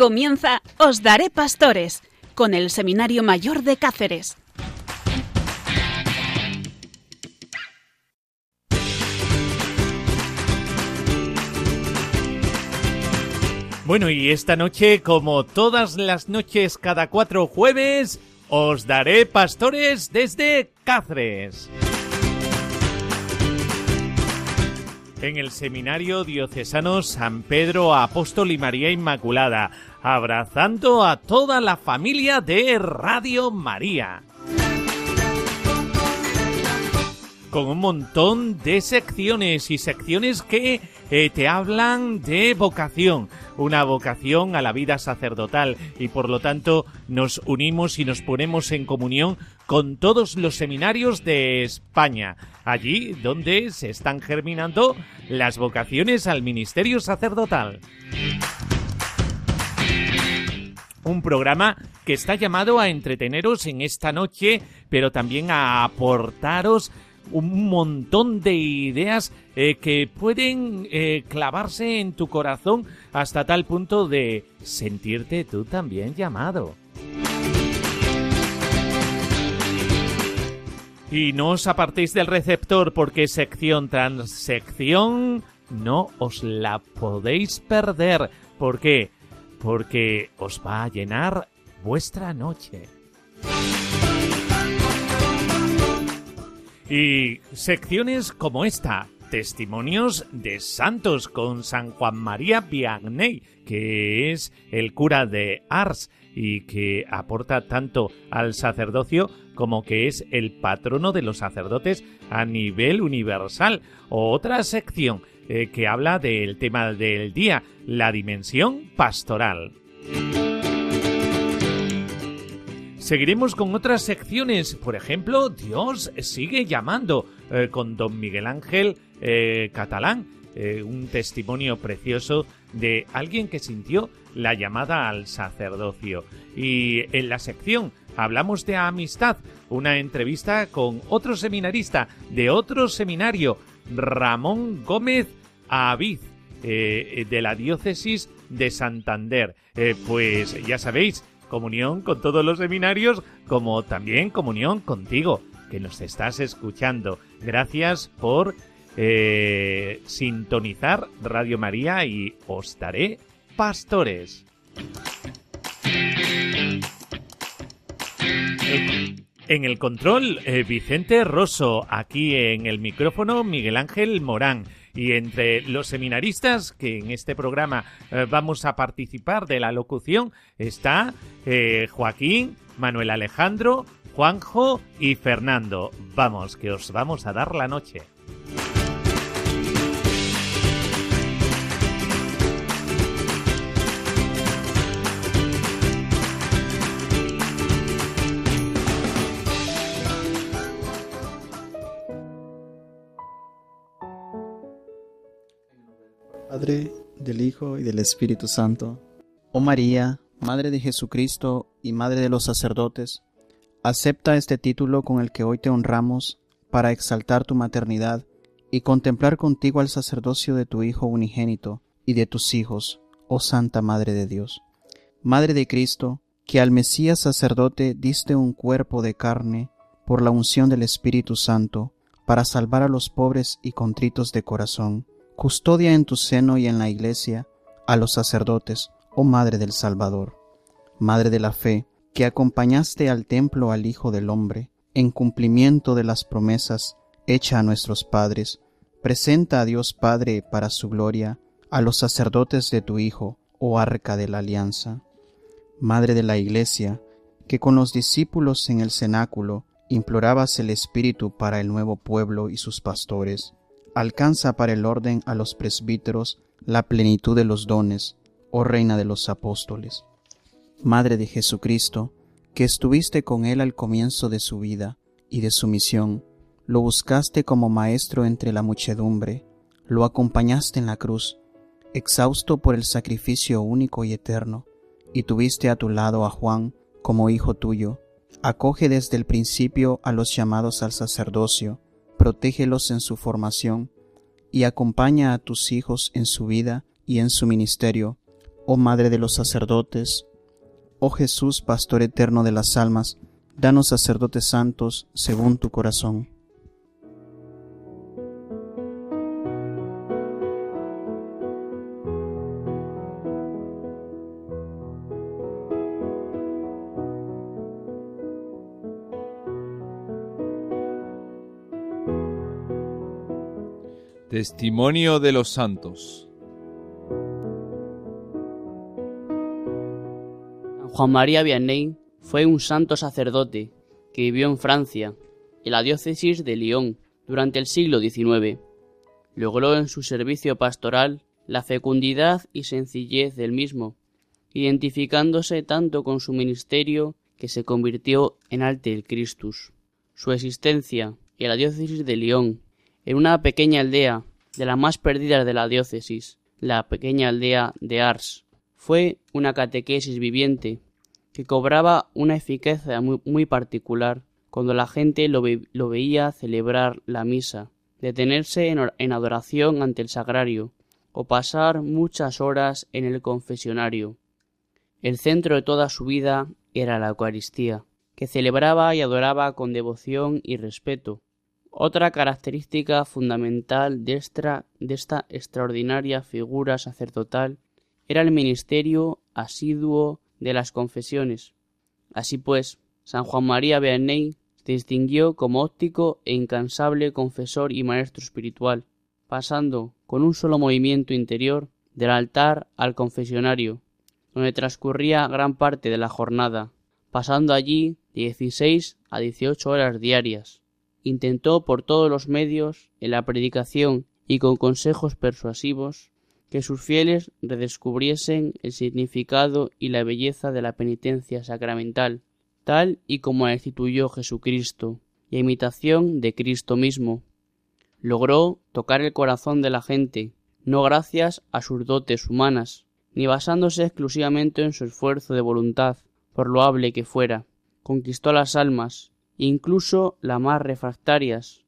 Comienza Os Daré Pastores con el Seminario Mayor de Cáceres. Bueno, y esta noche, como todas las noches cada cuatro jueves, os daré pastores desde Cáceres. En el Seminario Diocesano San Pedro Apóstol y María Inmaculada, abrazando a toda la familia de Radio María. Con un montón de secciones y secciones que eh, te hablan de vocación, una vocación a la vida sacerdotal. Y por lo tanto nos unimos y nos ponemos en comunión con todos los seminarios de España, allí donde se están germinando las vocaciones al ministerio sacerdotal. Un programa que está llamado a entreteneros en esta noche, pero también a aportaros un montón de ideas eh, que pueden eh, clavarse en tu corazón hasta tal punto de sentirte tú también llamado. Y no os apartéis del receptor porque sección tras sección no os la podéis perder. ¿Por qué? porque os va a llenar vuestra noche. Y secciones como esta, testimonios de santos con San Juan María Vianney, que es el cura de Ars y que aporta tanto al sacerdocio como que es el patrono de los sacerdotes a nivel universal. Otra sección eh, que habla del tema del día, la dimensión pastoral. Seguiremos con otras secciones, por ejemplo, Dios sigue llamando eh, con don Miguel Ángel eh, Catalán, un testimonio precioso de alguien que sintió la llamada al sacerdocio. Y en la sección hablamos de amistad, una entrevista con otro seminarista de otro seminario, Ramón Gómez Aviz, eh, de la diócesis de Santander. Eh, pues ya sabéis, comunión con todos los seminarios, como también comunión contigo, que nos estás escuchando. Gracias por eh, sintonizar Radio María y os daré pastores. En el control, Vicente Rosso, aquí en el micrófono, Miguel Ángel Morán. Y entre los seminaristas que en este programa eh, vamos a participar de la locución está eh, Joaquín, Manuel Alejandro, Juanjo y Fernando. Vamos, que os vamos a dar la noche. Del Hijo y del Espíritu Santo. Oh María, Madre de Jesucristo y Madre de los sacerdotes, acepta este título con el que hoy te honramos para exaltar tu maternidad y contemplar contigo al sacerdocio de tu Hijo unigénito y de tus hijos, oh Santa Madre de Dios. Madre de Cristo, que al Mesías sacerdote diste un cuerpo de carne por la unción del Espíritu Santo, para salvar a los pobres y contritos de corazón custodia en tu seno y en la iglesia a los sacerdotes, oh Madre del Salvador, Madre de la fe, que acompañaste al templo al Hijo del Hombre, en cumplimiento de las promesas hechas a nuestros padres, presenta a Dios Padre para su gloria a los sacerdotes de tu Hijo, oh Arca de la Alianza. Madre de la Iglesia, que con los discípulos en el cenáculo implorabas el Espíritu para el nuevo pueblo y sus pastores, alcanza para el orden a los presbíteros la plenitud de los dones, oh Reina de los Apóstoles. Madre de Jesucristo, que estuviste con él al comienzo de su vida y de su misión, lo buscaste como maestro entre la muchedumbre, lo acompañaste en la cruz, exhausto por el sacrificio único y eterno, y tuviste a tu lado a Juan como hijo tuyo, Acoge desde el principio a los llamados al sacerdocio, protégelos en su formación y acompaña a tus hijos en su vida y en su ministerio, oh Madre de los sacerdotes, oh Jesús, Pastor eterno de las almas, danos sacerdotes santos según tu corazón. Testimonio de los Santos. Juan María Vianney fue un santo sacerdote que vivió en Francia, en la diócesis de Lyon, durante el siglo XIX. Logró en su servicio pastoral la fecundidad y sencillez del mismo, identificándose tanto con su ministerio que se convirtió en Alte el Christus. Su existencia en la diócesis de Lyon en una pequeña aldea de las más perdidas de la diócesis, la pequeña aldea de Ars. Fue una catequesis viviente que cobraba una eficacia muy, particular cuando la gente lo, veía celebrar la misa, detenerse en, en adoración ante el sagrario o pasar muchas horas en el confesionario. El centro de toda su vida era la Eucaristía, que celebraba y adoraba con devoción y respeto, otra característica fundamental de esta, de esta extraordinaria figura sacerdotal era el ministerio asiduo de las confesiones. Así pues, San Juan María Vianney se distinguió como óptico e incansable confesor y maestro espiritual, pasando con un solo movimiento interior del altar al confesionario, donde transcurría gran parte de la jornada, pasando allí de 16 a 18 horas diarias intentó por todos los medios, en la predicación y con consejos persuasivos, que sus fieles redescubriesen el significado y la belleza de la penitencia sacramental, tal y como la instituyó Jesucristo, y a imitación de Cristo mismo. Logró tocar el corazón de la gente, no gracias a sus dotes humanas, ni basándose exclusivamente en su esfuerzo de voluntad, por loable que fuera. Conquistó las almas, incluso las más refractarias,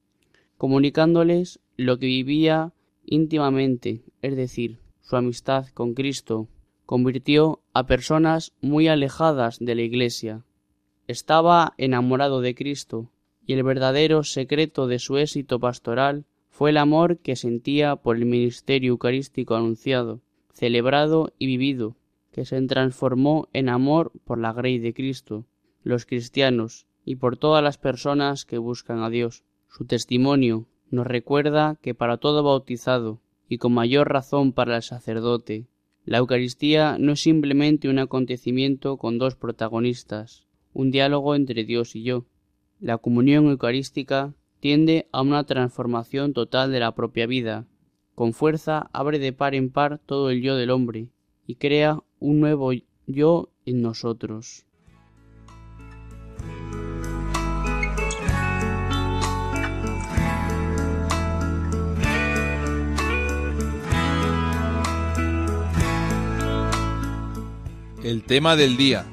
comunicándoles lo que vivía íntimamente, es decir, su amistad con Cristo, convirtió a personas muy alejadas de la Iglesia. Estaba enamorado de Cristo, y el verdadero secreto de su éxito pastoral fue el amor que sentía por el ministerio eucarístico anunciado, celebrado y vivido, que se transformó en amor por la grey de Cristo. Los cristianos, y por todas las personas que buscan a Dios. Su testimonio nos recuerda que para todo bautizado, y con mayor razón para el sacerdote, la Eucaristía no es simplemente un acontecimiento con dos protagonistas, un diálogo entre Dios y yo. La comunión eucarística tiende a una transformación total de la propia vida. Con fuerza abre de par en par todo el yo del hombre y crea un nuevo yo en nosotros. El tema del día.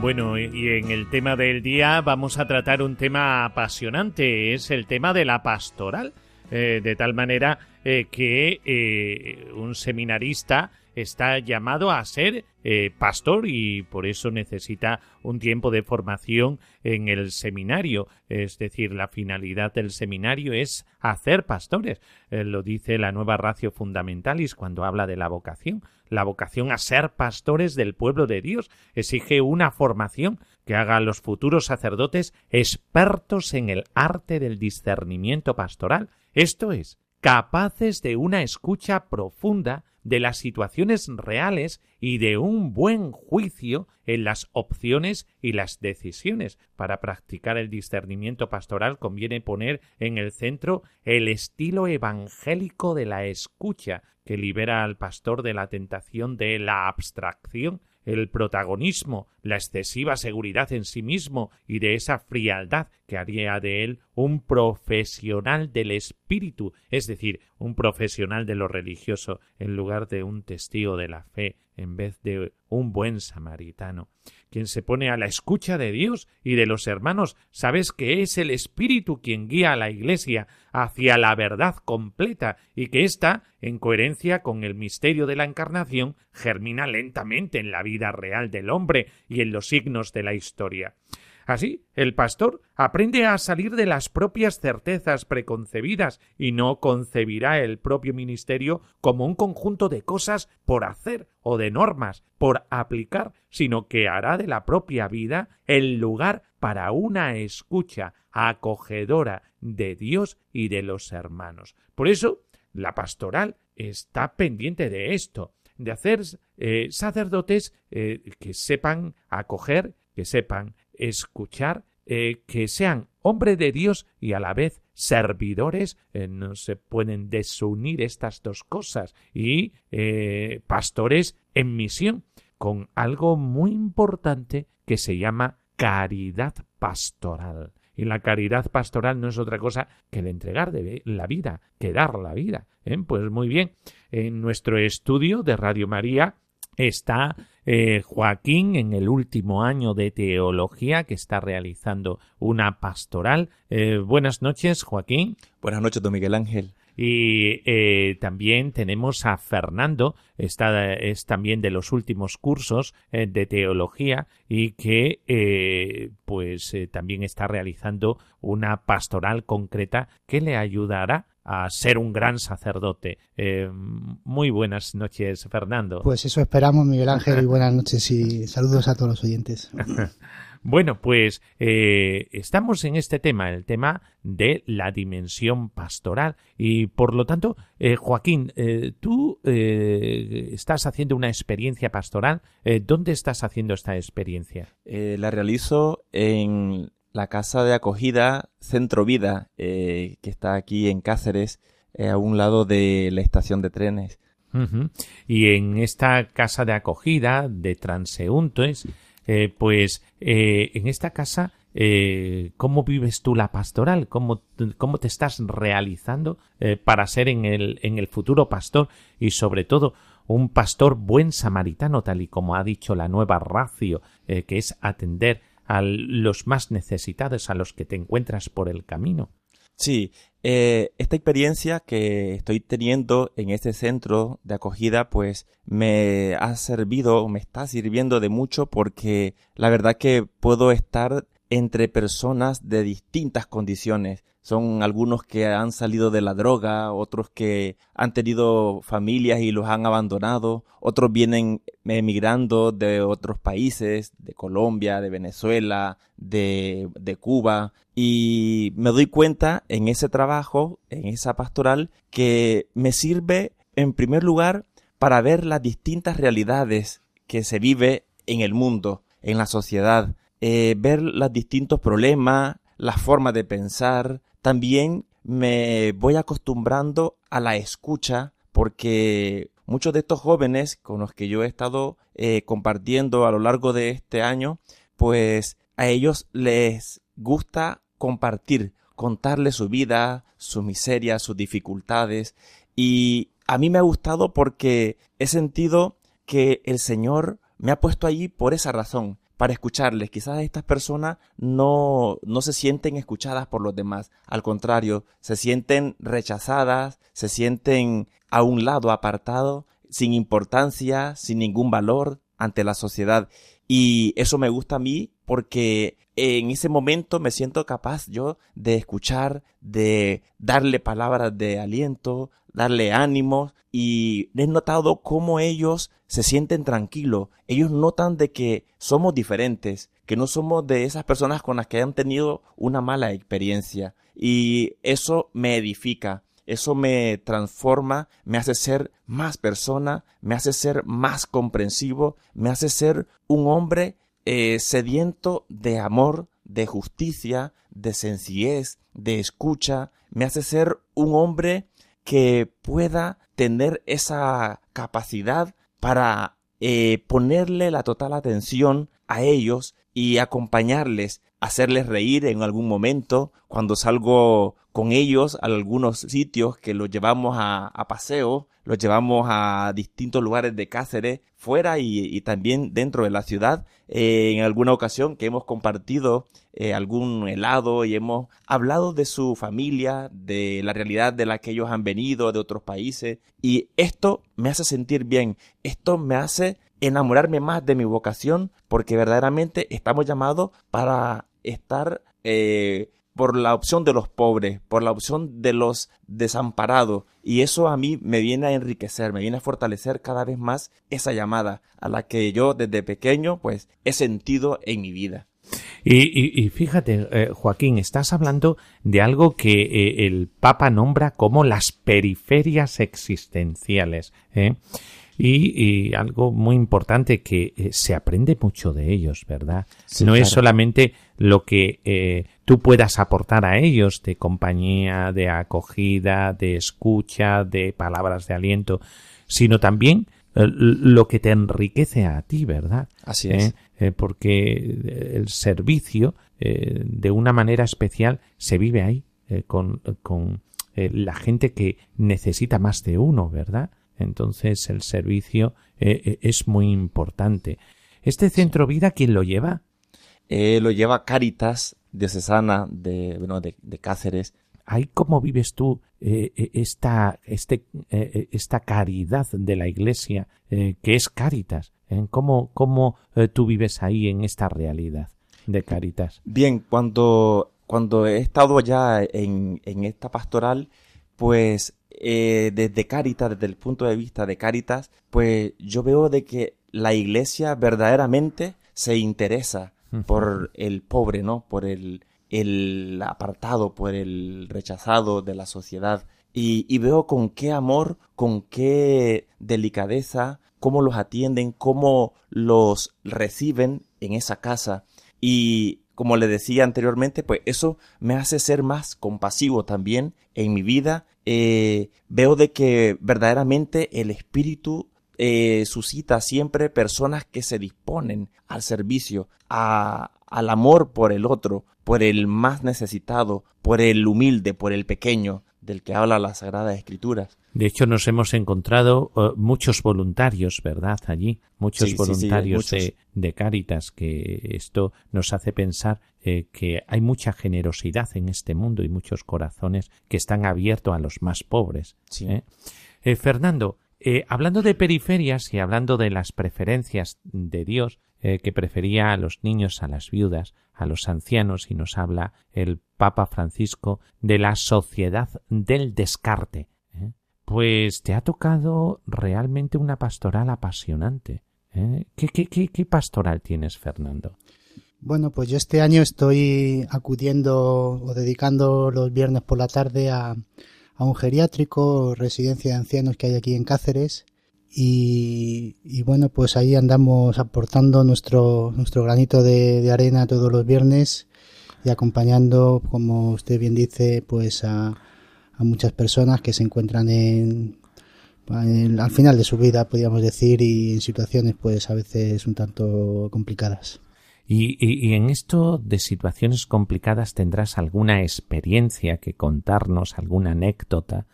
Bueno, y en el tema del día vamos a tratar un tema apasionante, es el tema de la pastoral, eh, de tal manera eh, que eh, un seminarista está llamado a ser eh, pastor y por eso necesita un tiempo de formación en el seminario. Es decir, la finalidad del seminario es hacer pastores. Lo dice la nueva ratio fundamentalis cuando habla de la vocación. La vocación a ser pastores del pueblo de Dios exige una formación que haga a los futuros sacerdotes expertos en el arte del discernimiento pastoral. Esto es, capaces de una escucha profunda de las situaciones reales y de un buen juicio en las opciones y las decisiones. Para practicar el discernimiento pastoral conviene poner en el centro el estilo evangélico de la escucha, que libera al pastor de la tentación de la abstracción, el protagonismo, la excesiva seguridad en sí mismo y de esa frialdad que haría de él un profesional del espíritu, es decir, un profesional de lo religioso, en lugar de un testigo de la fe, en vez de un buen samaritano. Quien se pone a la escucha de Dios y de los hermanos, sabes que es el Espíritu quien guía a la Iglesia hacia la verdad completa y que ésta, en coherencia con el misterio de la encarnación, germina lentamente en la vida real del hombre y en los signos de la historia. Así, el pastor aprende a salir de las propias certezas preconcebidas y no concebirá el propio ministerio como un conjunto de cosas por hacer o de normas por aplicar, sino que hará de la propia vida el lugar para una escucha acogedora de Dios y de los hermanos. Por eso, la pastoral está pendiente de esto, de hacer eh, sacerdotes eh, que sepan acoger, que sepan escuchar, eh, que sean hombre de Dios y a la vez servidores, eh, no se pueden desunir estas dos cosas, y eh, pastores en misión, con algo muy importante que se llama caridad pastoral. Y la caridad pastoral no es otra cosa que el entregar de la vida, que dar la vida. Pues muy bien, en nuestro estudio de Radio María está eh, Joaquín en el último año de teología que está realizando una pastoral. Eh, buenas noches, Joaquín. Buenas noches, don Miguel Ángel. Y eh, también tenemos a Fernando, está, es también de los últimos cursos de teología y que pues también está realizando una pastoral concreta que le ayudará a ser un gran sacerdote. Eh, muy buenas noches, Fernando. Pues eso esperamos, Miguel Ángel, y buenas noches y saludos a todos los oyentes. Bueno, pues eh, estamos en este tema, el tema de la dimensión pastoral. Y por lo tanto, eh, Joaquín, tú estás haciendo una experiencia pastoral. ¿Dónde estás haciendo esta experiencia? la realizo en la casa de acogida Centro Vida, eh, que está aquí en Cáceres, eh, a un lado de la estación de trenes. Y en esta casa de acogida de transeúntes, eh, pues en esta casa, ¿cómo vives tú la pastoral? ¿Cómo, cómo te estás realizando para ser en el, en el futuro pastor y sobre todo un pastor buen samaritano, tal y como ha dicho la nueva racio, que es atender a los más necesitados, a los que te encuentras por el camino. Sí, eh, esta experiencia que estoy teniendo en este centro de acogida, pues me ha servido, me está sirviendo de mucho porque la verdad que puedo estar entre personas de distintas condiciones. Son algunos que han salido de la droga, otros que han tenido familias y los han abandonado, otros vienen emigrando de otros países, de Colombia, de Venezuela, de, de Cuba. Y me doy cuenta en ese trabajo, en esa pastoral, que me sirve en primer lugar para ver las distintas realidades que se vive en el mundo, en la sociedad, eh, ver los distintos problemas, las formas de pensar. También me voy acostumbrando a la escucha porque muchos de estos jóvenes con los que yo he estado eh, compartiendo a lo largo de este año, pues a ellos les gusta compartir, contarles su vida, su miseria, sus dificultades. Y a mí me ha gustado porque he sentido que el Señor me ha puesto allí por esa razón, para escucharles. Quizás estas personas no, no se sienten escuchadas por los demás. Al contrario, se sienten rechazadas, se sienten a un lado apartado, sin importancia, sin ningún valor ante la sociedad. Y eso me gusta a mí porque en ese momento me siento capaz yo de escuchar, de darle palabras de aliento, darle ánimo y he notado cómo ellos se sienten tranquilos. Ellos notan de que somos diferentes, que no somos de esas personas con las que han tenido una mala experiencia y eso me edifica. Eso me transforma, me hace ser más persona, me hace ser más comprensivo, me hace ser un hombre eh, sediento de amor, de justicia, de sencillez, de escucha, me hace ser un hombre que pueda tener esa capacidad para eh, ponerle la total atención a ellos y acompañarles hacerles reír en algún momento, cuando salgo con ellos a algunos sitios que los llevamos a, a paseo, los llevamos a distintos lugares de Cáceres, fuera y, también dentro de la ciudad. Eh, en alguna ocasión que hemos compartido eh, algún helado y hemos hablado de su familia, de la realidad de la que ellos han venido, de otros países. Y esto me hace sentir bien, esto me hace enamorarme más de mi vocación, porque verdaderamente estamos llamados para estar eh, por la opción de los pobres, por la opción de los desamparados. Y eso a mí me viene a enriquecer, me viene a fortalecer cada vez más esa llamada a la que yo desde pequeño pues he sentido en mi vida. Y, fíjate, eh, Joaquín, estás hablando de algo que eh, el Papa nombra como las periferias existenciales. ¿eh? Y, algo muy importante que se aprende mucho de ellos, ¿verdad? no es solamente lo que eh, tú puedas aportar a ellos de compañía, de acogida, de escucha, de palabras de aliento, sino también eh, lo que te enriquece a ti, ¿verdad? Así es. porque el servicio, de una manera especial, se vive ahí, con, con la gente que necesita más de uno, ¿verdad? Entonces el servicio eh, eh, es muy importante. ¿Este centro vida quién lo lleva? Eh, lo lleva Caritas diocesana de, bueno, de, Cáceres. ¿Ay, cómo vives tú esta, este, esta caridad de la Iglesia que es Caritas? ¿Cómo, cómo tú vives ahí en esta realidad de Caritas? Bien, cuando, cuando he estado ya en, en esta pastoral, pues eh, desde Caritas, desde el punto de vista de Caritas, pues yo veo de que la iglesia verdaderamente se interesa por el pobre, ¿no? Por el, el apartado, por el rechazado de la sociedad. Y, veo con qué amor, con qué delicadeza, cómo los atienden, cómo los reciben en esa casa. Y como le decía anteriormente, pues eso me hace ser más compasivo también en mi vida. Eh, veo de que verdaderamente el espíritu eh, suscita siempre personas que se disponen al servicio, a, al amor por el otro, por el más necesitado, por el humilde, por el pequeño, del que habla la Sagrada Escritura. De hecho, nos hemos encontrado eh, muchos voluntarios, ¿verdad? Allí, muchos voluntarios De, de, Cáritas, que esto nos hace pensar eh, que hay mucha generosidad en este mundo y muchos corazones que están abiertos a los más pobres. ¿eh? Fernando, hablando de periferias y hablando de las preferencias de Dios, que prefería a los niños a las viudas, a los ancianos, y nos habla el Papa Francisco de la sociedad del descarte. Pues te ha tocado realmente una pastoral apasionante. ¿eh? ¿Qué, qué, qué, qué pastoral tienes, Fernando? Bueno, pues yo este año estoy acudiendo o dedicando los viernes por la tarde a, a un geriátrico, residencia de ancianos que hay aquí en Cáceres. Y, bueno, pues ahí andamos aportando nuestro, nuestro granito de, arena todos los viernes y acompañando, como usted bien dice, pues a, a muchas personas que se encuentran en, al final de su vida, podríamos decir, y en situaciones pues a veces un tanto complicadas. Y, en esto de situaciones complicadas tendrás alguna experiencia que contarnos, alguna anécdota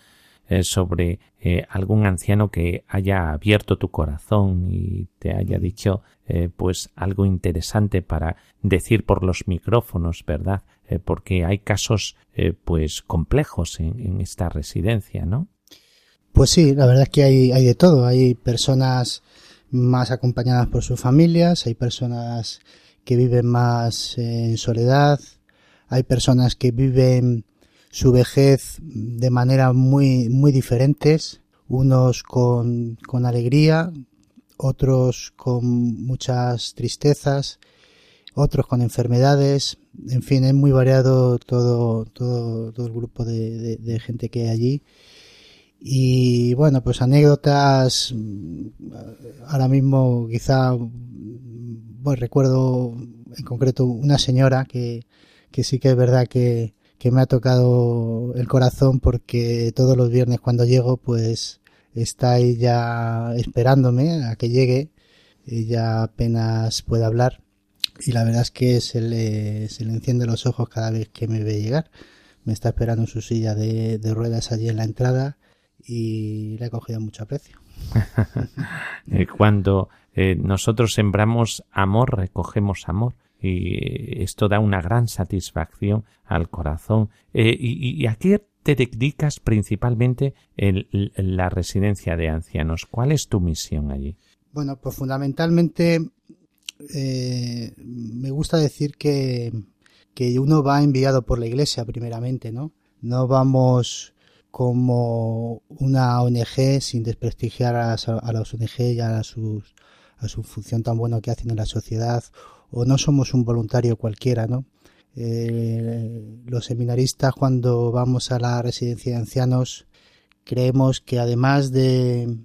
eh, sobre eh, algún anciano que haya abierto tu corazón y te haya dicho eh, pues algo interesante para decir por los micrófonos, ¿verdad? Porque hay casos pues complejos en, esta residencia, ¿no? Pues sí, la verdad es que hay de todo. Hay personas más acompañadas por sus familias, hay personas que viven más en soledad, hay personas que viven su vejez de manera muy, muy diferentes, unos con, con alegría, otros con muchas tristezas, otros con enfermedades, en fin, es muy variado todo, todo, todo el grupo de, de, gente que hay allí. Y bueno, pues anécdotas, mm, ahora mismo quizá, bueno, recuerdo en concreto una señora que, que sí que es verdad que, que me ha tocado el corazón porque todos los viernes cuando llego pues está ella esperándome a que llegue, ella apenas puede hablar y la verdad es que se le, se le enciende los ojos cada vez que me ve llegar. Me está esperando en su silla de, de ruedas allí en la entrada y le he cogido mucho aprecio. Eh, cuando eh, nosotros sembramos amor, recogemos amor. Y esto da una gran satisfacción al corazón. Eh, y, y, a qué te dedicas principalmente en, la residencia de ancianos? ¿Cuál es tu misión allí? Bueno, pues fundamentalmente eh, me gusta decir que, que uno va enviado por la iglesia primeramente, ¿no? No vamos como una ONG sin desprestigiar a, a las ONG y a, sus, a su función tan buena que hacen en la sociedad o no somos un voluntario cualquiera, ¿no? Eh, los seminaristas cuando vamos a la residencia de ancianos creemos que además de,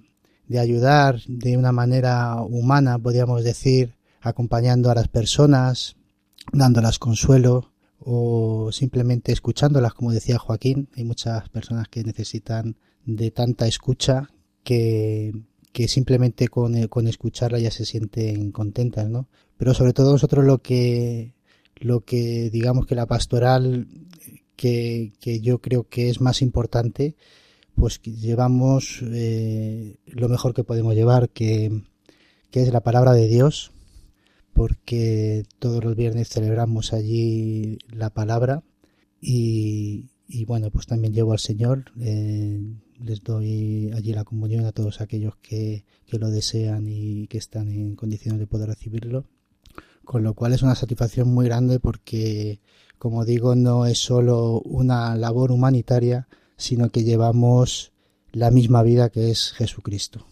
de ayudar de una manera humana, podríamos decir, acompañando a las personas, dándolas consuelo, o simplemente escuchándolas, como decía Joaquín. Hay muchas personas que necesitan de tanta escucha que, que simplemente con, con escucharla ya se sienten contentas, ¿no? Pero sobre todo nosotros lo que, lo que digamos que la pastoral que, que yo creo que es más importante, pues llevamos eh, lo mejor que podemos llevar, que, que es la palabra de Dios, porque todos los viernes celebramos allí la palabra y, y bueno, pues también llevo al Señor, eh, les doy allí la comunión a todos aquellos que, que lo desean y que están en condiciones de poder recibirlo, con lo cual es una satisfacción muy grande porque, como digo, no es solo una labor humanitaria, sino que llevamos la misma vida que es Jesucristo.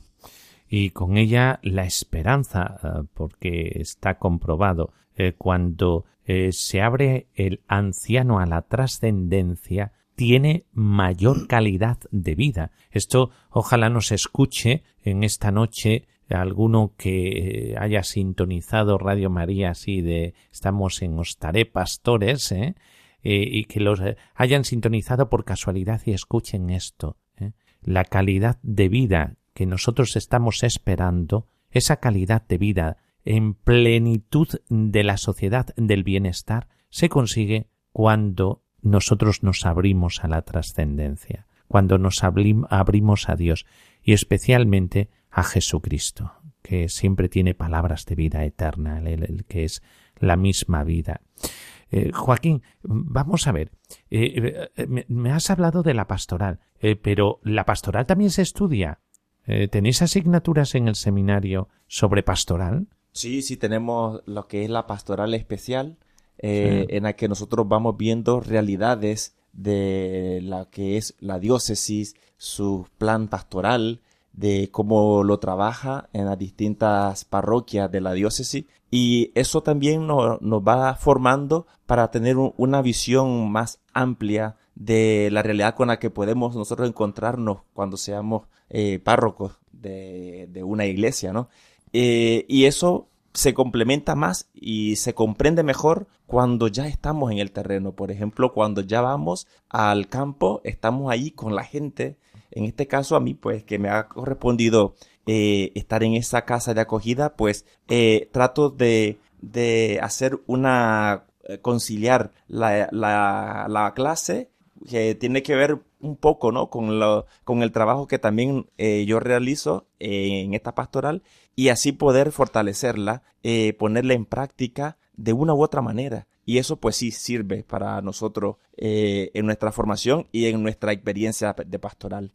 Y con ella la esperanza, eh, porque está comprobado, eh, cuando eh, se abre el anciano a la trascendencia, tiene mayor calidad de vida. Esto ojalá nos escuche en esta noche alguno que haya sintonizado Radio María así de estamos en Ostaré Pastores, ¿eh? y que los hayan sintonizado por casualidad y escuchen esto. La calidad de vida que nosotros estamos esperando, esa calidad de vida en plenitud de la sociedad del bienestar, se consigue cuando nosotros nos abrimos a la trascendencia, cuando nos abrimos a Dios y especialmente a Jesucristo, que siempre tiene palabras de vida eterna, el, que es la misma vida. Eh, Joaquín, vamos a ver, eh, eh, me, has hablado de la pastoral, pero la pastoral también se estudia. ¿Tenéis asignaturas en el seminario sobre pastoral? Sí, sí, tenemos lo que es la pastoral especial, eh, en la que nosotros vamos viendo realidades de la que es la diócesis, su plan pastoral, de cómo lo trabaja en las distintas parroquias de la diócesis y eso también nos, nos va formando para tener un, una visión más amplia de la realidad con la que podemos nosotros encontrarnos cuando seamos eh, párrocos de, de, una iglesia, ¿no? Eh, y eso se complementa más y se comprende mejor cuando ya estamos en el terreno. Por ejemplo, cuando ya vamos al campo, estamos ahí con la gente. En este caso, a mí, pues, que me ha correspondido eh, estar en esa casa de acogida, pues, eh, trato de, de hacer una, eh, conciliar la, la, la clase que tiene que ver un poco, ¿no? Con, lo, con el trabajo que también yo realizo en esta pastoral y así poder fortalecerla, eh, ponerla en práctica de una u otra manera. Y eso pues sí sirve para nosotros eh, en nuestra formación y en nuestra experiencia de pastoral.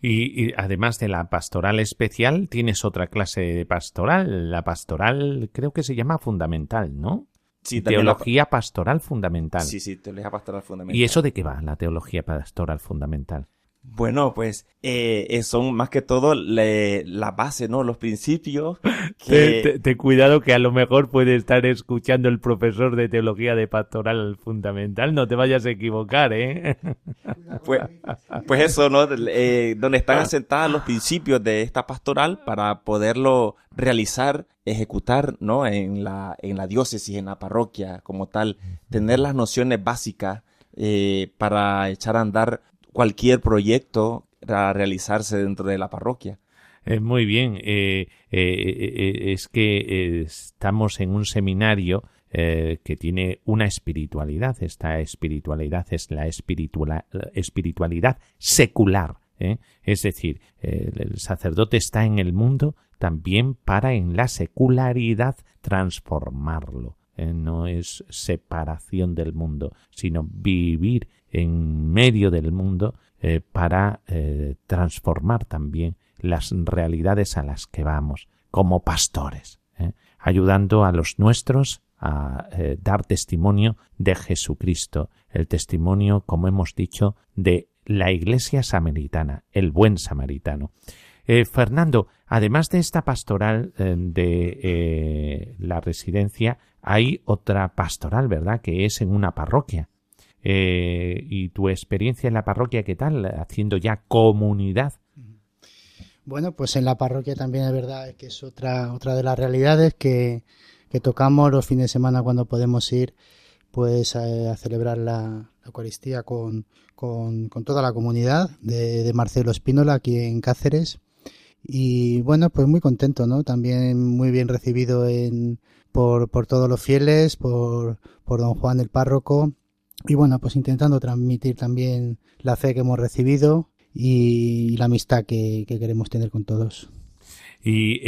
Y, y, además de la pastoral especial, tienes otra clase de pastoral. La pastoral creo que se llama fundamental, ¿no? Sí, teología la... pastoral fundamental. Sí, sí, teología pastoral fundamental. ¿Y eso de qué va, la teología pastoral fundamental? Bueno, pues eh, son más que todo le, la base, ¿no? Los principios. Que... Te, te, te, cuidado que a lo mejor puede estar escuchando el profesor de teología de pastoral fundamental. No te vayas a equivocar, ¿eh? Pues, pues eso, ¿no? Eh, donde están asentados los principios de esta pastoral para poderlo realizar, ejecutar, ¿no? En la, en la diócesis, en la parroquia como tal. Tener las nociones básicas eh, para echar a andar cualquier proyecto a realizarse dentro de la parroquia. Eh, muy bien, eh, eh, es que estamos en un seminario eh, que tiene una espiritualidad. Esta espiritualidad es la espiritualidad secular. ¿eh? Es decir, el sacerdote está en el mundo también para en la secularidad transformarlo. ¿eh? No es separación del mundo, sino vivir en medio del mundo para transformar también las realidades a las que vamos como pastores, ayudando a los nuestros a eh, dar testimonio de Jesucristo, el testimonio, como hemos dicho, de la Iglesia samaritana, el buen samaritano. Eh, Fernando, además de esta pastoral eh, de la residencia, hay otra pastoral, ¿verdad? Que es en una parroquia. ¿Y tu experiencia en la parroquia qué tal? Haciendo ya comunidad. Bueno, pues en la parroquia también es verdad que es otra, otra de las realidades que, tocamos los fines de semana cuando podemos ir pues a, celebrar la, Eucaristía con, con, toda la comunidad de, Marcelo Espínola aquí en Cáceres. Y bueno, pues muy contento, ¿no? También muy bien recibido en, por, por todos los fieles, por, por don Juan el párroco. Y bueno, pues intentando transmitir también la fe que hemos recibido y la amistad que queremos tener con todos. Y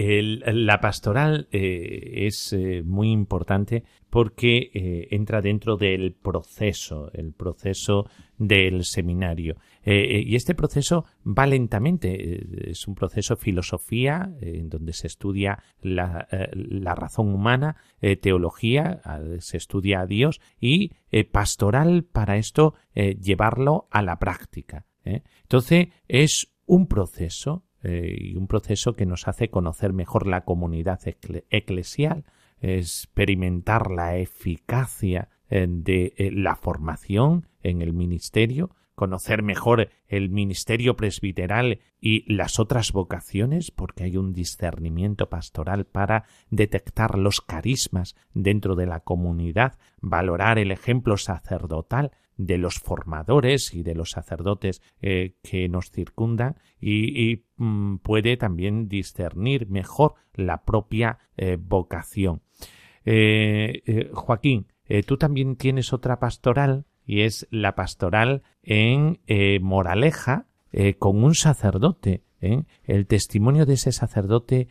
la pastoral eh, es eh, muy importante porque eh, entra dentro del proceso, el proceso del seminario. y este proceso va lentamente. es un proceso filosofía, en donde se estudia la, la razón humana, teología, se estudia a Dios, y pastoral para esto llevarlo a la práctica. Entonces es un proceso eh, y un proceso que nos hace conocer mejor la comunidad eclesial, experimentar la eficacia eh, de eh, la formación en el ministerio, conocer mejor el ministerio presbiteral y las otras vocaciones, porque hay un discernimiento pastoral para detectar los carismas dentro de la comunidad, valorar el ejemplo sacerdotal de los formadores y de los sacerdotes eh, que nos circundan y, mm, puede también discernir mejor la propia eh, vocación. Eh, Joaquín, tú también tienes otra pastoral y es la pastoral en Moraleja con un sacerdote. El testimonio de ese sacerdote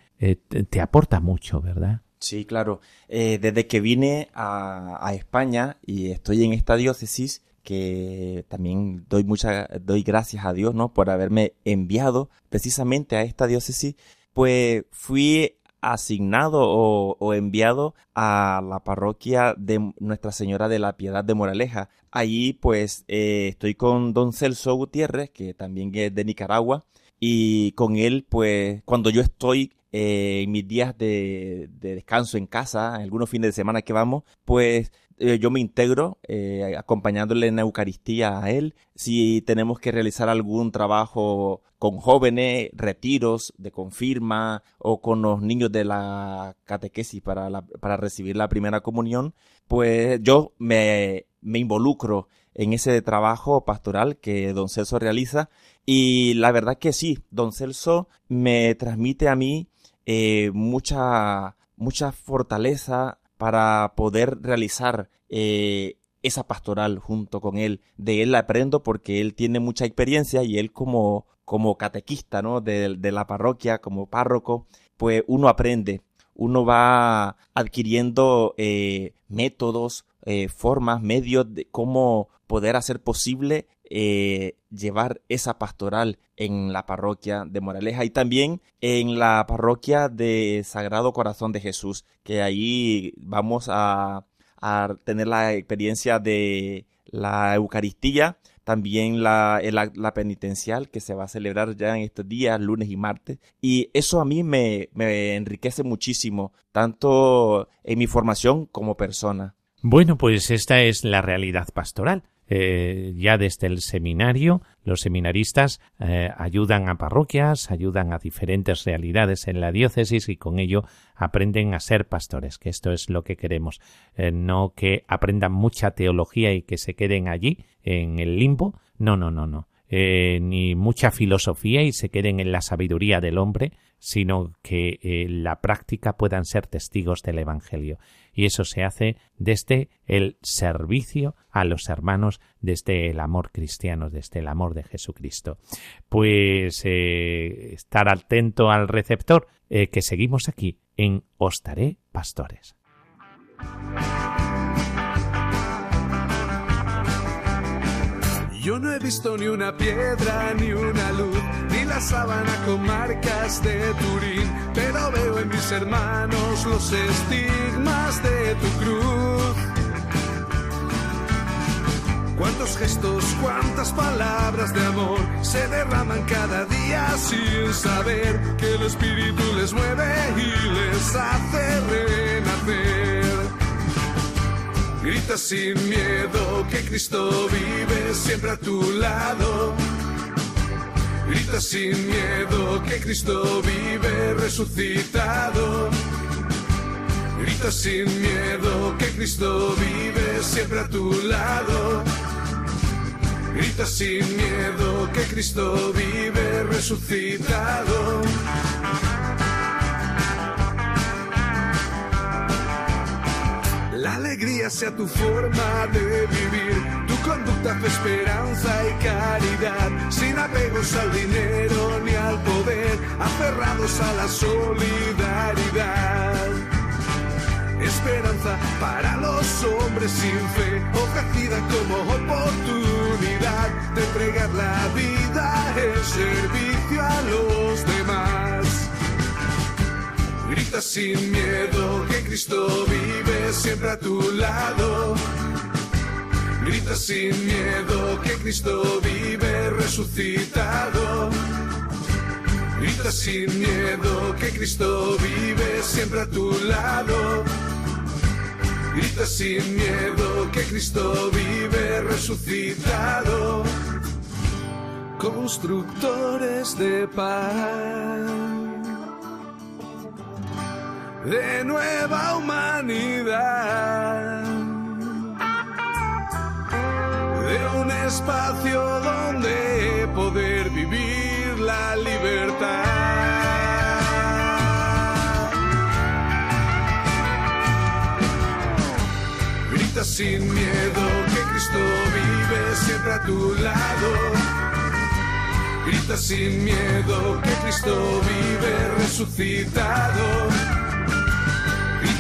te, aporta mucho, ¿verdad? Sí, claro. desde que vine a, a, España y estoy en esta diócesis, que también doy muchas, doy gracias a Dios, ¿no? Por haberme enviado precisamente a esta diócesis, pues fui asignado o, enviado a la parroquia de Nuestra Señora de la Piedad de Moraleja. Allí pues eh, estoy con don Celso Gutiérrez, que también es de Nicaragua, y con él pues cuando yo estoy eh, en mis días de, de, descanso en casa, algunos fines de semana que vamos, pues eh, yo me integro eh, acompañándole en Eucaristía a él. Si tenemos que realizar algún trabajo con jóvenes, retiros de confirma o con los niños de la catequesis para, para recibir la primera comunión, pues yo me, me involucro en ese trabajo pastoral que don Celso realiza y la verdad que sí, don Celso me transmite a mí eh, mucha, mucha fortaleza, para poder realizar eh, esa pastoral junto con él. De él aprendo porque él tiene mucha experiencia y él como, como catequista ¿no? de, la parroquia, como párroco, pues uno aprende, uno va adquiriendo eh, métodos, eh, formas, medios de cómo poder hacer posible eh, llevar esa pastoral en la parroquia de Moraleja y también en la parroquia de Sagrado Corazón de Jesús, que ahí vamos a, tener la experiencia de la Eucaristía, también la, la, penitencial que se va a celebrar ya en estos días, lunes y martes. Y eso a mí me, me enriquece muchísimo, tanto en mi formación como persona. Bueno, pues esta es la realidad pastoral. Eh, ya desde el seminario, los seminaristas eh, ayudan a parroquias, ayudan a diferentes realidades en la diócesis y con ello aprenden a ser pastores, que esto es lo que queremos, eh, no que aprendan mucha teología y que se queden allí en el limbo, no, no, no, no. ni mucha filosofía y se queden en la sabiduría del hombre, sino que eh, la práctica puedan ser testigos del Evangelio. Y eso se hace desde el servicio a los hermanos, desde el amor cristiano, desde el amor de Jesucristo. Pues eh, estar atento al receptor, que seguimos aquí en Os Pastores. Yo no he visto ni una piedra, ni una luz, ni la sábana con marcas de Turín, pero veo en mis hermanos los estigmas de tu cruz. Cuántos gestos, cuántas palabras de amor se derraman cada día sin saber que el Espíritu les mueve y les hace renacer. Grita sin miedo que Cristo vive siempre a tu lado. Grita sin miedo que Cristo vive resucitado. Grita sin miedo que Cristo vive siempre a tu lado. Grita sin miedo que Cristo vive resucitado. Alegría sea tu forma de vivir, tu conducta de esperanza y caridad, sin apegos al dinero ni al poder, aferrados a la solidaridad. Esperanza para los hombres sin fe, ofrecida como oportunidad de entregar la vida en servicio a los demás. Grita sin miedo que Cristo vive siempre a tu lado. Grita sin miedo que Cristo vive resucitado. Grita sin miedo que Cristo vive siempre a tu lado. Grita sin miedo que Cristo vive resucitado. Constructores de paz de nueva humanidad, de un espacio donde poder vivir la libertad. Grita sin miedo que Cristo vive siempre a tu lado. Grita sin miedo que Cristo vive resucitado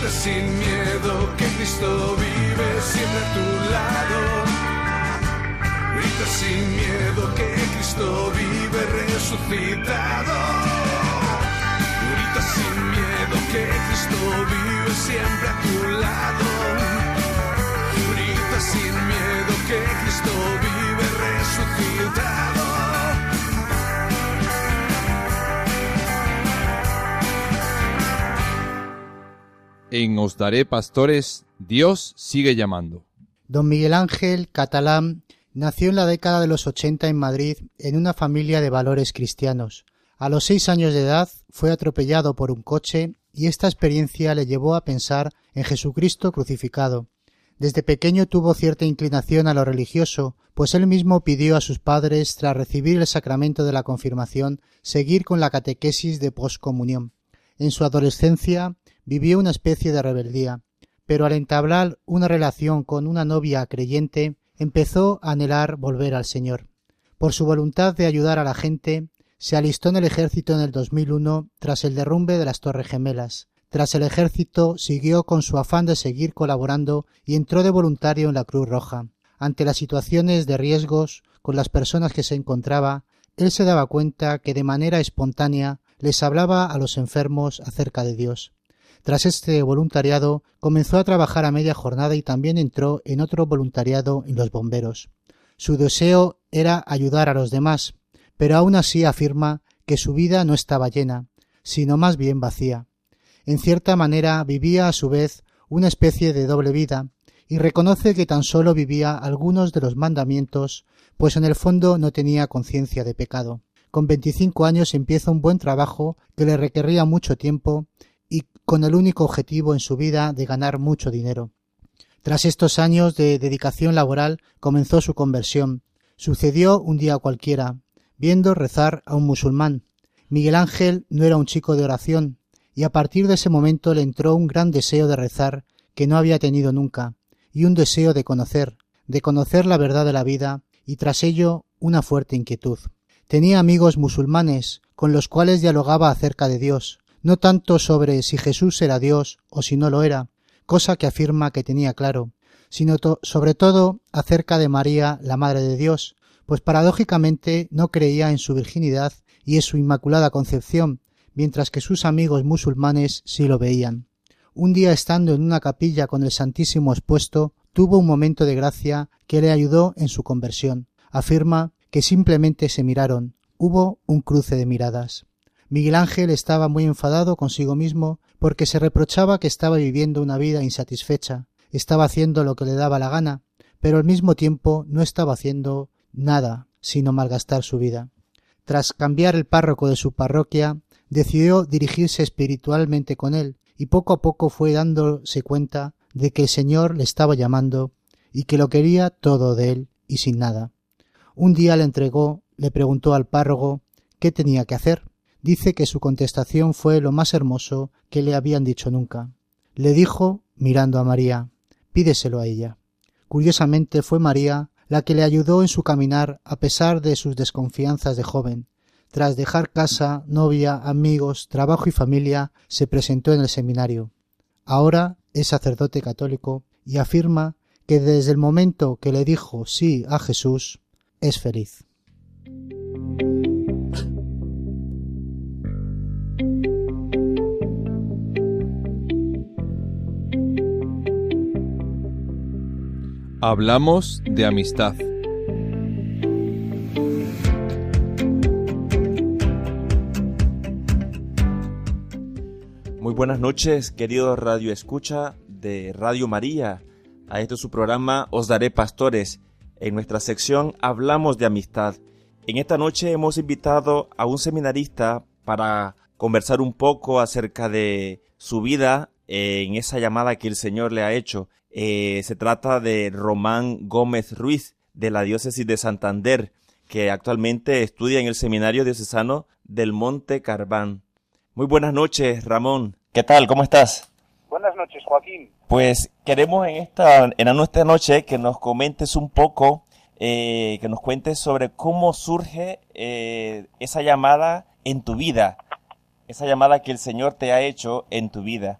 Sin miedo que Cristo vive siempre a tu lado. Grita sin miedo que Cristo vive resucitado. Grita sin miedo que Cristo vive siempre a tu lado. Grita sin miedo que Cristo vive resucitado. En Os Daré Pastores, Dios sigue llamando. Don Miguel Ángel Catalán nació en la década de los 80 en Madrid en una familia de valores cristianos. A los seis años de edad fue atropellado por un coche y esta experiencia le llevó a pensar en Jesucristo crucificado. Desde pequeño tuvo cierta inclinación a lo religioso, pues él mismo pidió a sus padres, tras recibir el sacramento de la confirmación, seguir con la catequesis de poscomunión. En su adolescencia vivió una especie de rebeldía, pero al entablar una relación con una novia creyente, empezó a anhelar volver al Señor. Por su voluntad de ayudar a la gente, se alistó en el ejército en el 2001 tras el derrumbe de las Torres Gemelas. Tras el ejército siguió con su afán de seguir colaborando y entró de voluntario en la Cruz Roja. Ante las situaciones de riesgos con las personas que se encontraba, él se daba cuenta que de manera espontánea les hablaba a los enfermos acerca de Dios. Tras este voluntariado, comenzó a trabajar a media jornada y también entró en otro voluntariado en los bomberos. Su deseo era ayudar a los demás, pero aún así afirma que su vida no estaba llena, sino más bien vacía. En cierta manera vivía a su vez una especie de doble vida, y reconoce que tan solo vivía algunos de los mandamientos, pues en el fondo no tenía conciencia de pecado. Con veinticinco años empieza un buen trabajo que le requería mucho tiempo y con el único objetivo en su vida de ganar mucho dinero. Tras estos años de dedicación laboral comenzó su conversión. Sucedió un día cualquiera, viendo rezar a un musulmán. Miguel Ángel no era un chico de oración, y a partir de ese momento le entró un gran deseo de rezar que no había tenido nunca, y un deseo de conocer, de conocer la verdad de la vida, y tras ello una fuerte inquietud. Tenía amigos musulmanes con los cuales dialogaba acerca de Dios, no tanto sobre si Jesús era Dios o si no lo era, cosa que afirma que tenía claro, sino sobre todo acerca de María, la Madre de Dios, pues paradójicamente no creía en su virginidad y en su inmaculada concepción, mientras que sus amigos musulmanes sí lo veían. Un día estando en una capilla con el Santísimo expuesto, tuvo un momento de gracia que le ayudó en su conversión. Afirma que simplemente se miraron. Hubo un cruce de miradas. Miguel Ángel estaba muy enfadado consigo mismo porque se reprochaba que estaba viviendo una vida insatisfecha, estaba haciendo lo que le daba la gana, pero al mismo tiempo no estaba haciendo nada sino malgastar su vida. Tras cambiar el párroco de su parroquia, decidió dirigirse espiritualmente con él, y poco a poco fue dándose cuenta de que el Señor le estaba llamando y que lo quería todo de él y sin nada. Un día le entregó, le preguntó al párroco qué tenía que hacer, dice que su contestación fue lo más hermoso que le habían dicho nunca. Le dijo, mirando a María, pídeselo a ella. Curiosamente fue María la que le ayudó en su caminar a pesar de sus desconfianzas de joven. Tras dejar casa, novia, amigos, trabajo y familia, se presentó en el seminario. Ahora es sacerdote católico y afirma que desde el momento que le dijo sí a Jesús, es feliz. Hablamos de amistad. Muy buenas noches, querido Radio Escucha de Radio María. A este su programa Os Daré Pastores. En nuestra sección Hablamos de Amistad. En esta noche hemos invitado a un seminarista para conversar un poco acerca de su vida en esa llamada que el Señor le ha hecho. Eh, se trata de Román Gómez Ruiz, de la diócesis de Santander, que actualmente estudia en el Seminario Diocesano del Monte Carbán. Muy buenas noches, Ramón. ¿Qué tal? ¿Cómo estás? Buenas noches, Joaquín. Pues queremos en esta, en nuestra noche que nos comentes un poco, eh, que nos cuentes sobre cómo surge eh, esa llamada en tu vida, esa llamada que el Señor te ha hecho en tu vida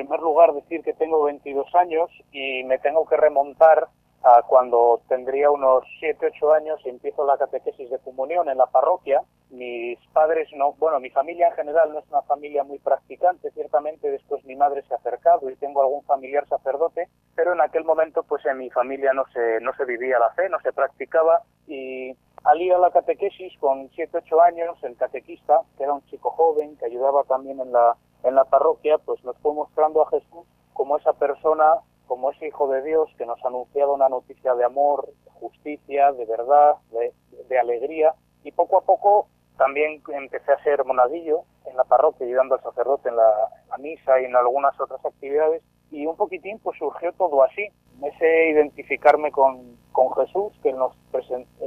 primer lugar decir que tengo 22 años y me tengo que remontar a cuando tendría unos 7, 8 años y empiezo la catequesis de comunión en la parroquia. Mis padres no, bueno, mi familia en general no es una familia muy practicante, ciertamente después mi madre se ha acercado y tengo algún familiar sacerdote, pero en aquel momento pues en mi familia no se, no se vivía la fe, no se practicaba y al ir a la catequesis con 7, 8 años, el catequista, que era un chico joven, que ayudaba también en la en la parroquia, pues nos fue mostrando a Jesús como esa persona, como ese Hijo de Dios que nos anunciaba una noticia de amor, de justicia, de verdad, de, alegría. Y poco a poco también empecé a ser monadillo en la parroquia, ayudando al sacerdote en la, misa y en algunas otras actividades. Y un poquitín pues surgió todo así. Ese identificarme con, con Jesús, que nos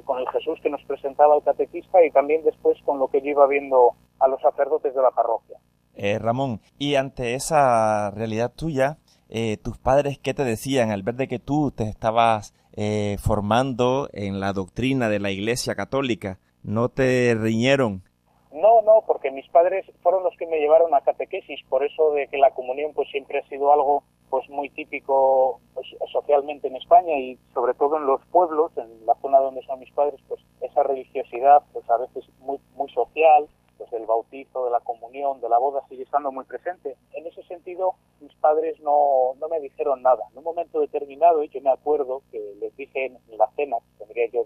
con el Jesús que nos presentaba el catequista y también después con lo que yo iba viendo a los sacerdotes de la parroquia. Eh, Ramón, y ante esa realidad tuya, eh, tus padres, ¿qué te decían al ver de que tú te estabas eh, formando en la doctrina de la Iglesia Católica? ¿No te riñeron? No, no, porque mis padres fueron los que me llevaron a catequesis, por eso de que la comunión pues siempre ha sido algo pues muy típico pues, socialmente en España y sobre todo en los pueblos, en la zona donde son mis padres, pues esa religiosidad pues a veces muy muy social, pues del bautizo, de la comunión, de la boda sigue estando muy presente. En ese sentido, mis padres no, no me dijeron nada. En un momento determinado, y yo me acuerdo que les dije en la cena, tendría yo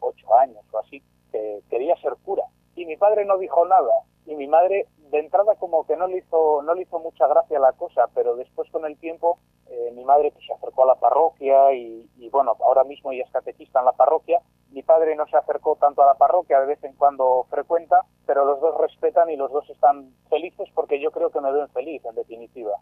ocho años o así, que quería ser cura. Y mi padre no dijo nada. Y mi madre, de entrada, como que no le hizo, no le hizo mucha gracia la cosa, pero después con el tiempo, eh, mi madre pues, se acercó a la parroquia y, y bueno, ahora mismo ella es catequista en la parroquia mi padre no se acercó tanto a la parroquia, de vez en cuando frecuenta, pero los respetan y los dos están felices porque yo creo que me ven feliz, en definitiva.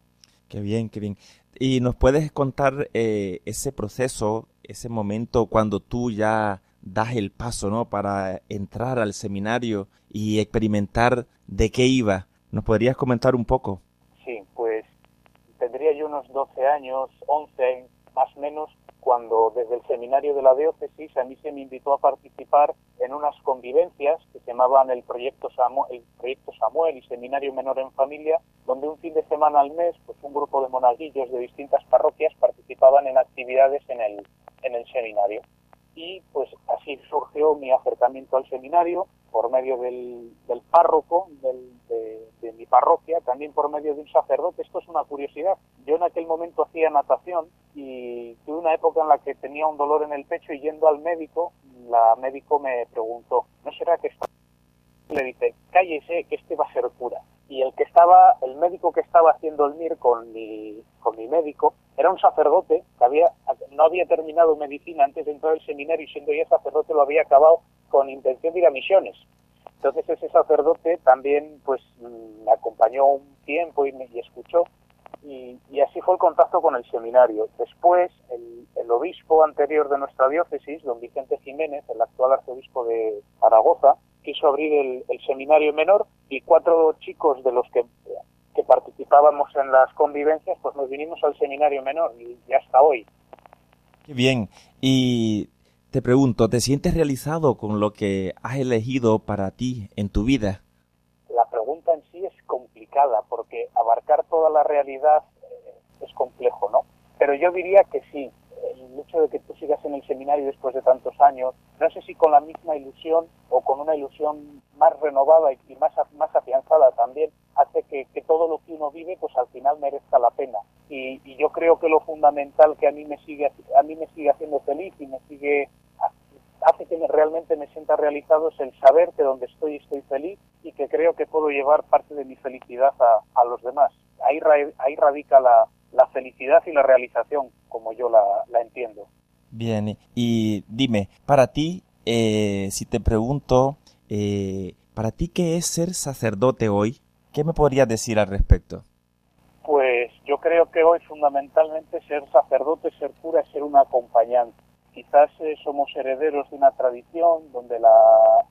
Qué bien, qué bien. ¿Y nos puedes contar eh, ese proceso ese momento cuando tú ya das el paso, ¿no? Para entrar al seminario y experimentar de qué iba. ¿Nos podrías comentar un poco? Sí, pues tendría yo unos 12 años, 11 más o menos, cuando desde el seminario de la diócesis a mí se me invitó a participar en unas convivencias que se llamaban el proyecto Samuel, y Seminario Menor en Familia, donde un fin de semana al mes pues un grupo de monaguillos de distintas parroquias participaban en actividades en el, en el seminario. Y pues así surgió mi acercamiento al seminario por medio del, del párroco del, de, mi parroquia, también por medio de un sacerdote. Esto es una curiosidad. Yo en aquel momento hacía natación y tuve una época en la que tenía un dolor en el pecho y yendo al médico, la médico me preguntó, ¿no será que está? Le dice, cállese, que este va a ser cura. Y el que estaba, el médico que estaba haciendo el MIR con mi, con mi médico, era un sacerdote que había, no había terminado medicina antes de entrar al seminario y siendo ya sacerdote lo había acabado con intención de ir a misiones. Entonces ese sacerdote también pues me acompañó un tiempo y me y escuchó y, y, así fue el contacto con el seminario. Después, el, el, obispo anterior de nuestra diócesis, don Vicente Jiménez, el actual arzobispo de Zaragoza, quiso abrir el, el seminario menor y cuatro chicos de los que, que, participábamos en las convivencias, pues nos vinimos al seminario menor y, y hasta hoy. Qué bien. Y te pregunto, ¿te sientes realizado con lo que has elegido para ti en tu vida? La pregunta en sí es complicada porque abarcar toda la realidad eh, es complejo, ¿no? Pero yo diría que sí. El hecho de que tú sigas en el seminario después de tantos años, no sé si con la misma ilusión o con una ilusión más renovada y, más, más afianzada también, hace que, que, todo lo que uno vive, pues al final merezca la pena. Y, y yo creo que lo fundamental que a mí me sigue, a mí me sigue haciendo feliz y me sigue hace que me, realmente me sienta realizado es el saber que donde estoy estoy feliz y que creo que puedo llevar parte de mi felicidad a, a los demás. Ahí, ahí radica la, la, felicidad y la realización, como yo la, la entiendo. Bien, y dime, para ti, eh, si te pregunto, eh, ¿para ti qué es ser sacerdote hoy? ¿Qué me podrías decir al respecto? Pues yo creo que hoy fundamentalmente ser sacerdote, ser cura, es ser un acompañante quizás eh, somos herederos de una tradición donde la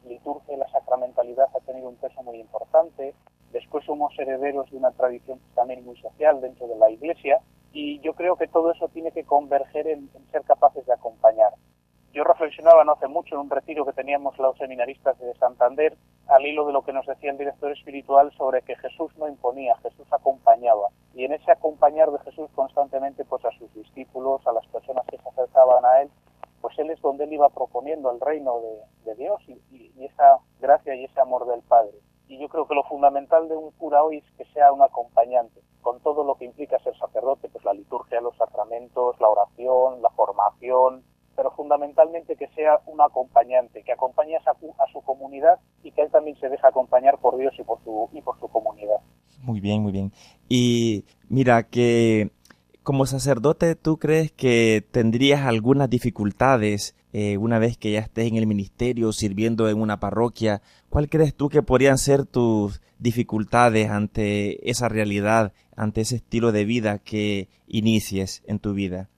liturgia y la sacramentalidad ha tenido un peso muy importante. Después somos herederos de una tradición también muy social dentro de la Iglesia y yo creo que todo eso tiene que converger en, ser capaces de acompañar. Yo reflexionaba no hace mucho en un retiro que teníamos los seminaristas de Santander al hilo de lo que nos decía el director espiritual sobre que Jesús no imponía, Jesús acompañaba. Y en ese acompañar de Jesús constantemente pues a sus discípulos, a las personas que se acercaban a él, pues él es donde él iba proponiendo el reino de, Dios y, esa gracia y ese amor del Padre. Y yo creo que lo fundamental de un cura hoy es que sea un acompañante, con todo lo que implica ser sacerdote, pues la liturgia, los sacramentos, la oración, la formación, pero fundamentalmente que sea un acompañante, que acompañe a su, a su comunidad y que él también se deje acompañar por Dios y por su, y por su comunidad. Muy bien, muy bien. Y mira que como sacerdote, ¿tú crees que tendrías algunas dificultades eh, una vez que ya estés en el ministerio sirviendo en una parroquia? ¿Cuál crees tú que podrían ser tus dificultades ante esa realidad, ante ese estilo de vida que inicies en tu vida?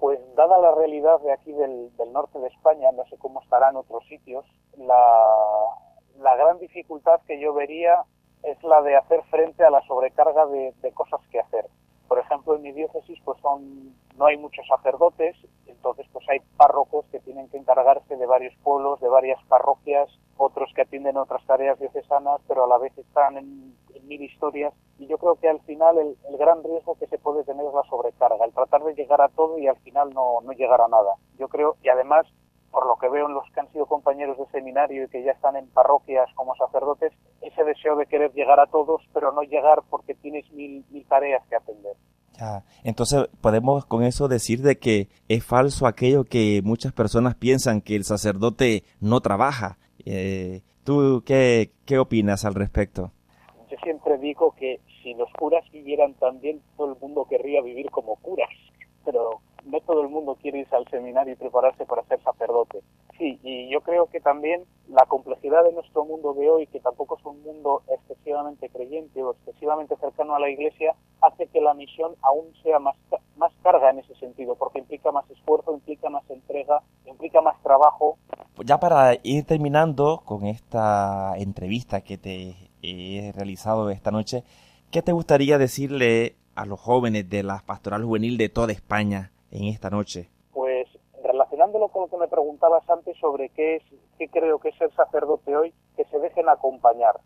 Pues dada la realidad de aquí del, norte de España, no sé cómo estará en otros sitios, la, gran dificultad que yo vería es la de hacer frente a la sobrecarga de cosas que hacer por ejemplo, en mi diócesis pues son no hay muchos sacerdotes, entonces pues hay párrocos que tienen que encargarse de varios pueblos, de varias parroquias, otros que atienden otras tareas diocesanas, pero a la vez están en, mil historias y yo creo que al final el, el, gran riesgo que se puede tener es la sobrecarga, el tratar de llegar a todo y al final no, no llegar a nada. Yo creo, y además por lo que veo en los que han sido compañeros de seminario y que ya están en parroquias como sacerdotes, ese deseo de querer llegar a todos, pero no llegar porque tienes mil, mil tareas que atender. Ya, entonces podemos con eso decir de que es falso aquello que muchas personas piensan que el sacerdote no trabaja. Eh, ¿Tú qué, qué opinas al respecto? Yo siempre digo que si los curas vivieran tan bien, todo el mundo querría vivir como curas, pero no todo el mundo quiere irse al seminario y prepararse para ser sacerdote. Sí, y yo creo que también la complejidad de nuestro mundo de hoy, que tampoco es un mundo excesivamente creyente o excesivamente cercano a la iglesia, hace que la misión aún sea más, más carga en ese sentido, porque implica más esfuerzo, implica trabajo. Ya para ir terminando con esta entrevista que te he realizado esta noche, ¿qué te gustaría decirle a los jóvenes de la pastoral juvenil de toda España en esta noche? Pues relacionándolo con lo que me preguntabas antes sobre qué es, qué creo que es ser sacerdote hoy, que se dejen acompañar,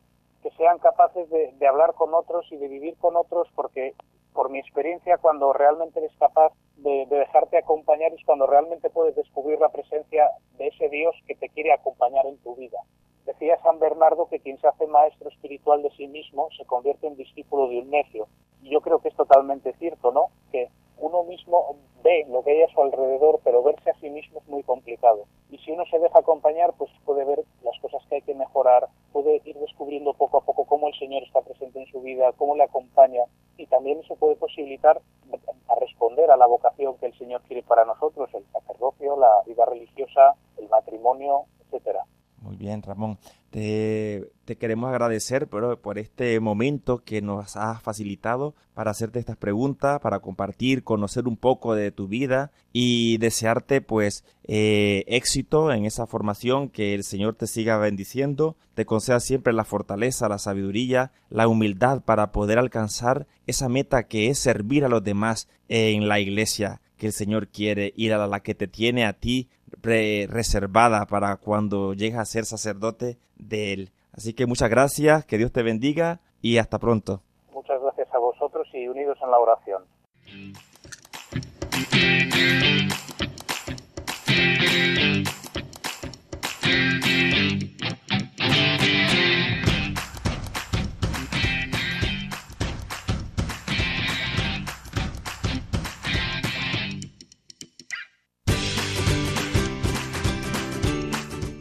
que sean capaces de, hablar con otros y de vivir con otros, porque por mi experiencia, cuando realmente eres capaz de, de, dejarte acompañar es cuando realmente puedes descubrir la presencia de ese Dios que te quiere acompañar en tu vida. Decía San Bernardo que quien se hace maestro espiritual de sí mismo se convierte en discípulo de un necio. Y yo creo que es totalmente cierto, ¿no? Que uno mismo ve lo que hay a su alrededor, pero verse a sí mismo es muy complicado. Y si uno se deja acompañar, pues puede ver las cosas que hay que mejorar, puede ir descubriendo poco a poco cómo el Señor está presente en su vida, cómo le acompaña, y también eso puede posibilitar a responder a la vocación que el Señor quiere para nosotros, el sacerdocio, la vida religiosa, el matrimonio, etcétera. Muy bien, Ramón. Te, te, queremos agradecer por, por este momento que nos has facilitado para hacerte estas preguntas, para compartir, conocer un poco de tu vida y desearte pues eh, éxito en esa formación, que el Señor te siga bendiciendo, te conceda siempre la fortaleza, la sabiduría, la humildad para poder alcanzar esa meta que es servir a los demás en la iglesia que el Señor quiere ir a la que te tiene a ti reservada para cuando llegues a ser sacerdote de Él. Así que muchas gracias, que Dios te bendiga y hasta pronto. Muchas gracias a vosotros y unidos en la oración.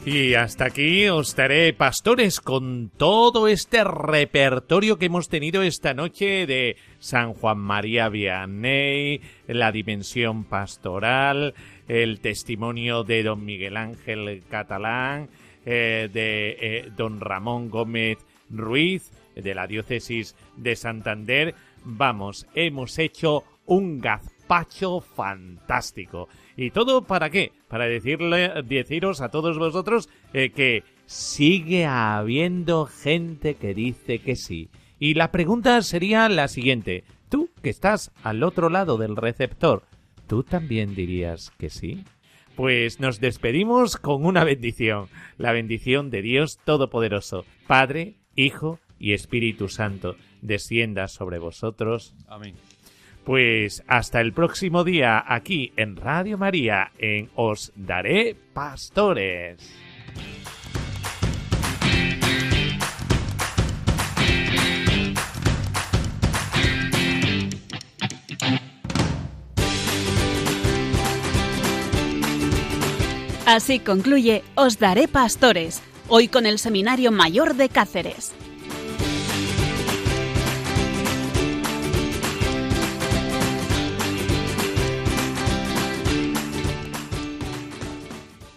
Y hasta aquí os daré pastores con todo este repertorio que hemos tenido esta noche de San Juan María Vianney, la dimensión pastoral, el testimonio de don Miguel Ángel Catalán, eh, de eh, don Ramón Gómez Ruiz, de la diócesis de Santander. Vamos, hemos hecho un gazpacho fantástico. ¿Y todo para qué? Para decirle, deciros a todos vosotros eh, que sigue habiendo gente que dice que sí. Y la pregunta sería la siguiente. Tú, que estás al otro lado del receptor, ¿tú también dirías que sí? Pues nos despedimos con una bendición, la bendición de Dios Todopoderoso, Padre, Hijo y Espíritu Santo, descienda sobre vosotros. Amén. Pues hasta el próximo día aquí en Radio María en Os Daré Pastores. Así concluye Os Daré Pastores, hoy con el Seminario Mayor de Cáceres.